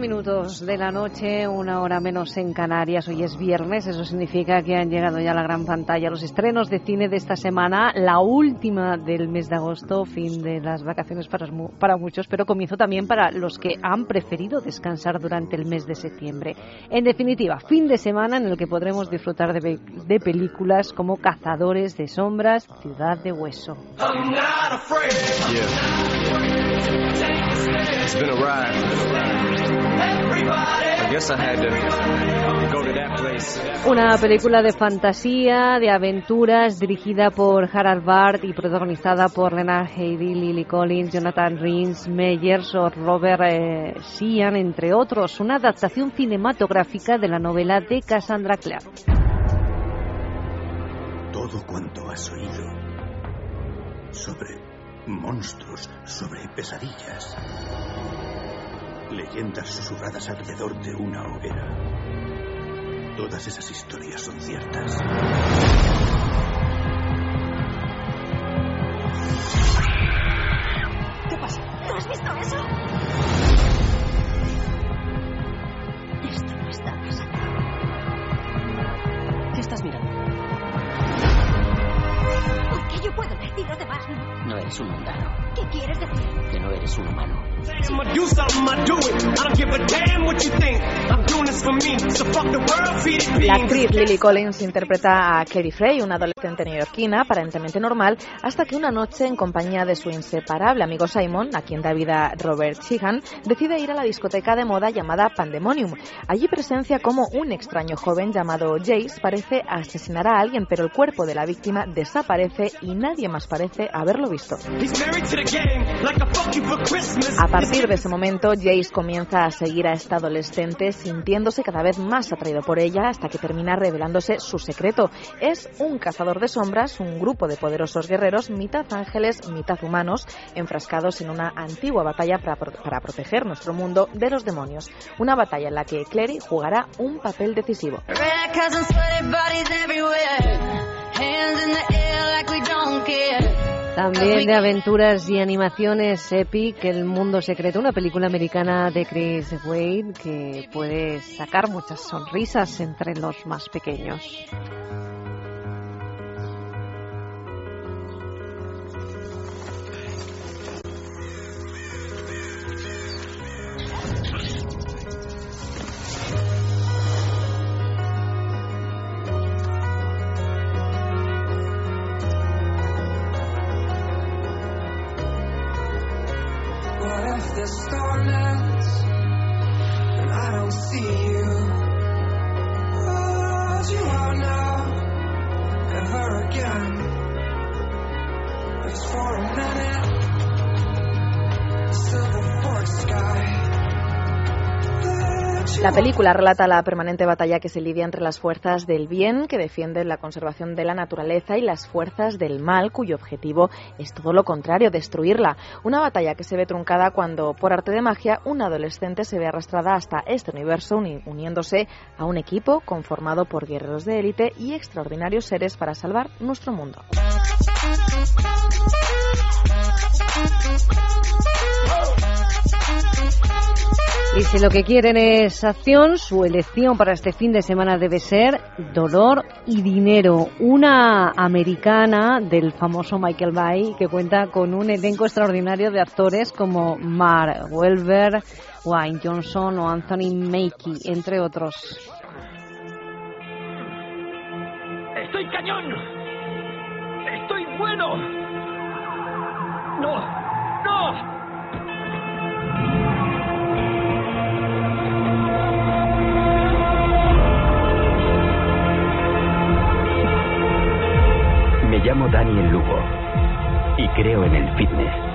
Minutos de la noche, una hora menos en Canarias. Hoy es viernes, eso significa que han llegado ya a la gran pantalla los estrenos de cine de esta semana, la última del mes de agosto, fin de las vacaciones para, para muchos, pero comienzo también para los que han preferido descansar durante el mes de septiembre. En definitiva, fin de semana en el que podremos disfrutar de, de películas como Cazadores de Sombras, Ciudad de Hueso. Una película de fantasía, de aventuras, dirigida por Harald Bart y protagonizada por Lena Headey, Lily Collins, Jonathan Rhys Meyers o Robert eh, Sheehan, entre otros. Una adaptación cinematográfica de la novela de Cassandra Clare. Todo cuanto has oído sobre monstruos, sobre pesadillas leyendas susurradas alrededor de una hoguera. Todas esas historias son ciertas. ¿Qué pasa? ¿No has visto eso? Esto no está pasando. ¿Qué estás mirando? Porque yo puedo ver y los demás no. No eres un mundano. ¿Qué quieres decir? Que no eres un humano. La actriz Lily Collins interpreta a Carrie Frey, una adolescente neoyorquina aparentemente normal, hasta que una noche, en compañía de su inseparable amigo Simon, a quien da vida Robert Sheehan, decide ir a la discoteca de moda llamada Pandemonium. Allí presencia como un extraño joven llamado Jace parece asesinar a alguien, pero el cuerpo de la víctima desaparece y nadie más parece haberlo visto. A partir de ese momento, Jace comienza a seguir a esta adolescente sintiéndose cada vez más atraído por ella hasta que termina revelándose su secreto. Es un cazador de sombras, un grupo de poderosos guerreros, mitad ángeles, mitad humanos, enfrascados en una antigua batalla para, para proteger nuestro mundo de los demonios. Una batalla en la que Clary jugará un papel decisivo. También de aventuras y animaciones Epic, El Mundo Secreto, una película americana de Chris Wade que puede sacar muchas sonrisas entre los más pequeños. La película relata la permanente batalla que se lidia entre las fuerzas del bien, que defienden la conservación de la naturaleza, y las fuerzas del mal, cuyo objetivo es todo lo contrario, destruirla. Una batalla que se ve truncada cuando, por arte de magia, una adolescente se ve arrastrada hasta este universo, uniéndose a un equipo conformado por guerreros de élite y extraordinarios seres para salvar nuestro mundo. Y si lo que quieren es acción, su elección para este fin de semana debe ser Dolor y Dinero, una americana del famoso Michael Bay que cuenta con un elenco extraordinario de actores como Mark Welber, Wayne Johnson o Anthony Mackie, entre otros. ¡Estoy cañón! ¡Estoy bueno! Llamo Daniel Lugo y creo en el fitness.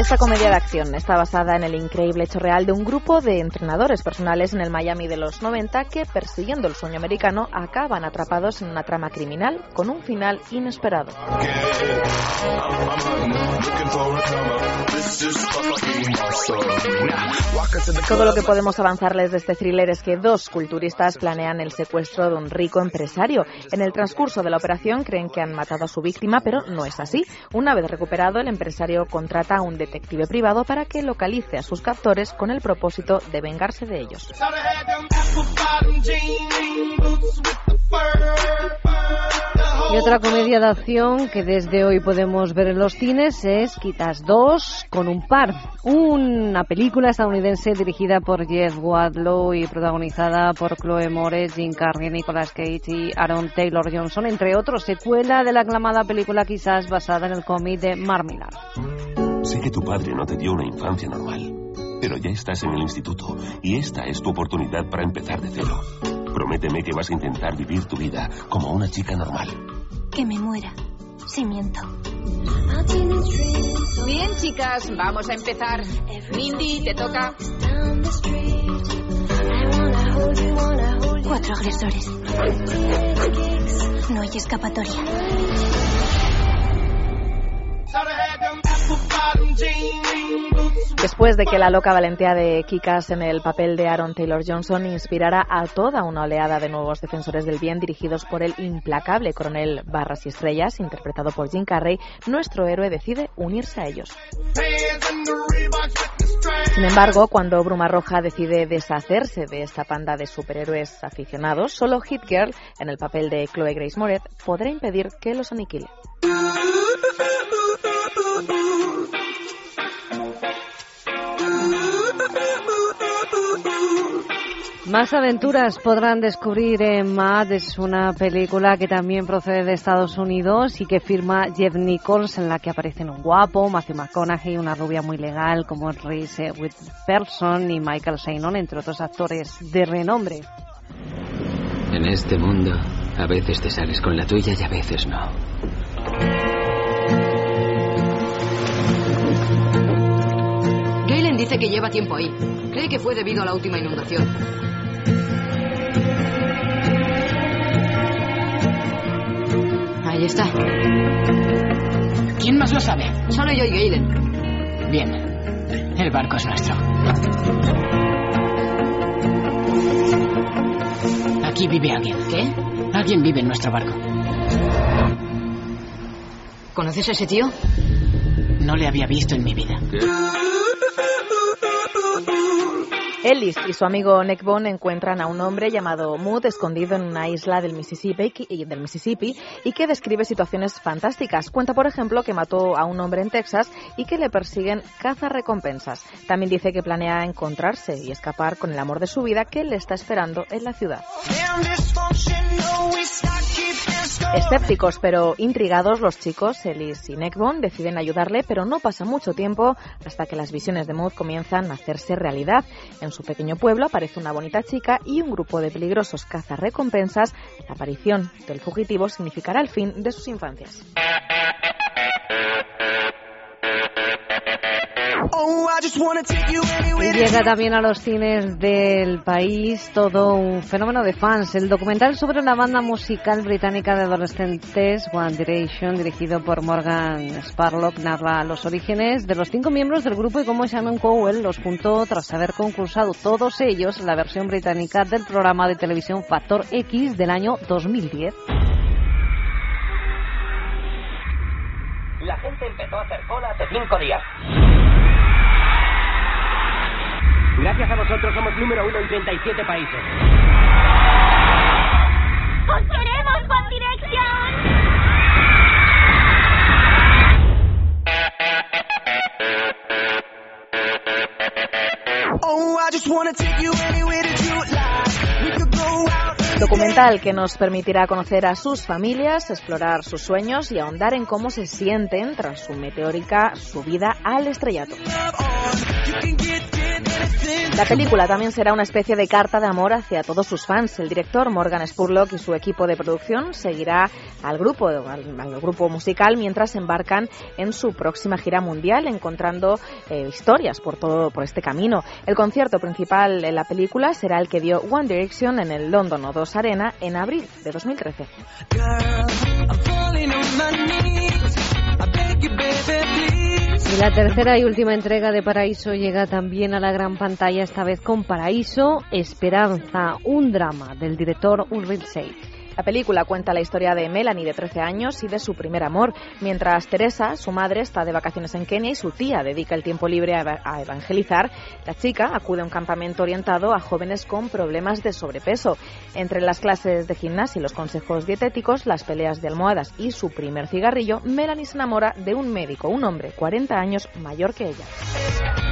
Esta comedia de acción está basada en el increíble hecho real de un grupo de entrenadores personales en el Miami de los 90 que, persiguiendo el sueño americano, acaban atrapados en una trama criminal con un final inesperado. Todo lo que podemos avanzarles de este thriller es que dos culturistas planean el secuestro de un rico empresario. En el transcurso de la operación creen que han matado a su víctima, pero no es así. Una vez recuperado, el empresario contrata a un detective privado para que localice a sus captores con el propósito de vengarse de ellos. Y otra comedia de acción que desde hoy podemos ver en los cines es Quitas 2 con un par. Una película estadounidense dirigida por Jeff Wadlow y protagonizada por Chloe Moretz, Jim Carrey, Nicolas Cage y Aaron Taylor Johnson, entre otros. Secuela de la aclamada película quizás basada en el cómic de Mark Sé que tu padre no te dio una infancia normal, pero ya estás en el instituto y esta es tu oportunidad para empezar de cero. Prométeme que vas a intentar vivir tu vida como una chica normal. Que me muera. Si miento. Bien, chicas, vamos a empezar. Mindy, te toca. Cuatro agresores. No hay escapatoria. Después de que la loca valentía de Kikas en el papel de Aaron Taylor Johnson inspirara a toda una oleada de nuevos defensores del bien dirigidos por el implacable coronel Barras y Estrellas, interpretado por Jim Carrey, nuestro héroe decide unirse a ellos. Sin embargo, cuando Bruma Roja decide deshacerse de esta panda de superhéroes aficionados, solo Hit Girl, en el papel de Chloe Grace Moretz, podrá impedir que los aniquile. Más aventuras podrán descubrir en Mad. Es una película que también procede de Estados Unidos y que firma Jeff Nichols, en la que aparecen un guapo, Matthew McConaughey, una rubia muy legal como Reese Witherspoon y Michael Shannon, entre otros actores de renombre. En este mundo, a veces te sales con la tuya y a veces no. Galen dice que lleva tiempo ahí. Cree que fue debido a la última inundación. Ahí está. ¿Quién más lo sabe? Solo yo y Galen. Bien. El barco es nuestro. Aquí vive alguien. ¿Qué? Alguien vive en nuestro barco. ¿Conoces a ese tío? No le había visto en mi vida. Ellis y su amigo Nick Bond encuentran a un hombre llamado Mood escondido en una isla del Mississippi, y- del Mississippi y que describe situaciones fantásticas. Cuenta, por ejemplo, que mató a un hombre en Texas y que le persiguen cazarrecompensas. También dice que planea encontrarse y escapar con el amor de su vida que le está esperando en la ciudad. Escépticos pero intrigados, los chicos, Ellis y Neckbone, deciden ayudarle, pero no pasa mucho tiempo hasta que las visiones de Mood comienzan a hacerse realidad. En su pequeño pueblo aparece una bonita chica y un grupo de peligrosos cazarrecompensas. La aparición del fugitivo significará el fin de sus infancias. Y llega también a los cines del país todo un fenómeno de fans. El documental sobre la banda musical británica de adolescentes One Direction, dirigido por Morgan Sparlock, narra los orígenes de los cinco miembros del grupo y cómo Simon Cowell los juntó tras haber concursado todos ellos en la versión británica del programa de televisión Factor X del año 2010. La gente empezó a hacer cola hace cinco días. Gracias a vosotros somos número uno en 37 países. ¡Os queremos, One Direction! Documental que nos permitirá conocer a sus familias, explorar sus sueños y ahondar en cómo se sienten tras su meteórica subida al estrellato. La película también será una especie de carta de amor hacia todos sus fans. El director Morgan Spurlock y su equipo de producción seguirá al grupo, al, grupo musical mientras embarcan en su próxima gira mundial, encontrando eh, historias por todo por este camino. El concierto principal en la película será el que dio One Direction en el London O2 Arena en abril de 2013. Y la tercera y última entrega de Paraíso llega también a la gran pantalla, esta vez con Paraíso Esperanza, un drama del director Ulrich Seid. La película cuenta la historia de Melanie, de 13 años, y de su primer amor, mientras Teresa, su madre, está de vacaciones en Kenia y su tía dedica el tiempo libre a evangelizar. La chica acude a un campamento orientado a jóvenes con problemas de sobrepeso. Entre las clases de gimnasia y los consejos dietéticos, las peleas de almohadas y su primer cigarrillo, Melanie se enamora de un médico, un hombre 40 años mayor que ella.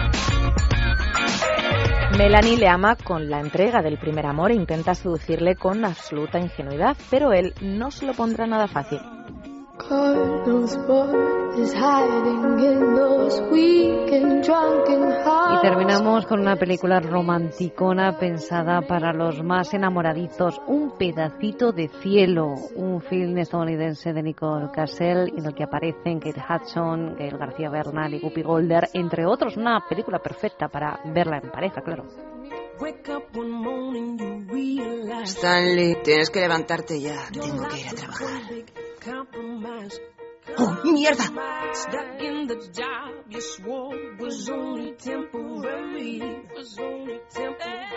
Melanie le ama con la entrega del primer amor e intenta seducirle con absoluta ingenuidad, pero él no se lo pondrá nada fácil. Y terminamos con una película romanticona pensada para los más enamoradizos, Un pedacito de cielo, un film estadounidense de Nicole Cassell en el que aparecen Kate Hudson, Gail García Bernal y Guppy Golder, entre otros, una película perfecta para verla en pareja, claro. Stanley, tienes que levantarte ya. Tengo que ir a trabajar. ¡Oh, mierda!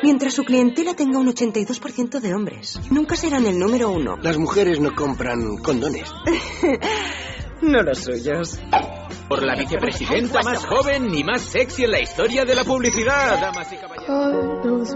Mientras su clientela tenga un 82% de hombres, nunca serán el número uno. Las mujeres no compran condones. no los suyos. Por la vicepresidenta más joven y más sexy en la historia de la publicidad, damas y caballeros.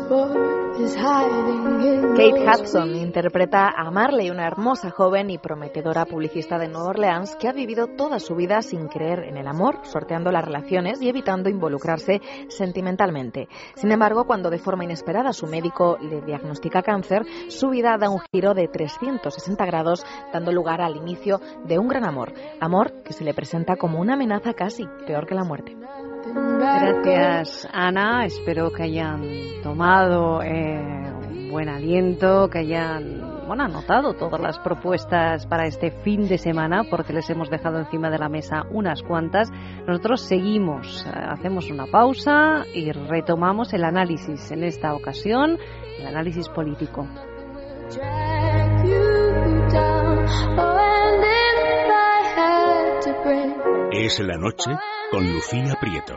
Kate Hudson interpreta a Marley, una hermosa joven y prometedora publicista de Nueva Orleans que ha vivido toda su vida sin creer en el amor, sorteando las relaciones y evitando involucrarse sentimentalmente. Sin embargo, cuando de forma inesperada su médico le diagnostica cáncer, su vida da un giro de 360 grados, dando lugar al inicio de un gran amor. Amor que se le presenta como una amenaza casi peor que la muerte. Gracias, Ana. Espero que hayan tomado eh, un buen aliento, que hayan bueno, anotado todas las propuestas para este fin de semana, porque les hemos dejado encima de la mesa unas cuantas. Nosotros seguimos, eh, hacemos una pausa y retomamos el análisis, en esta ocasión, el análisis político. Es la noche con Lucía Prieto.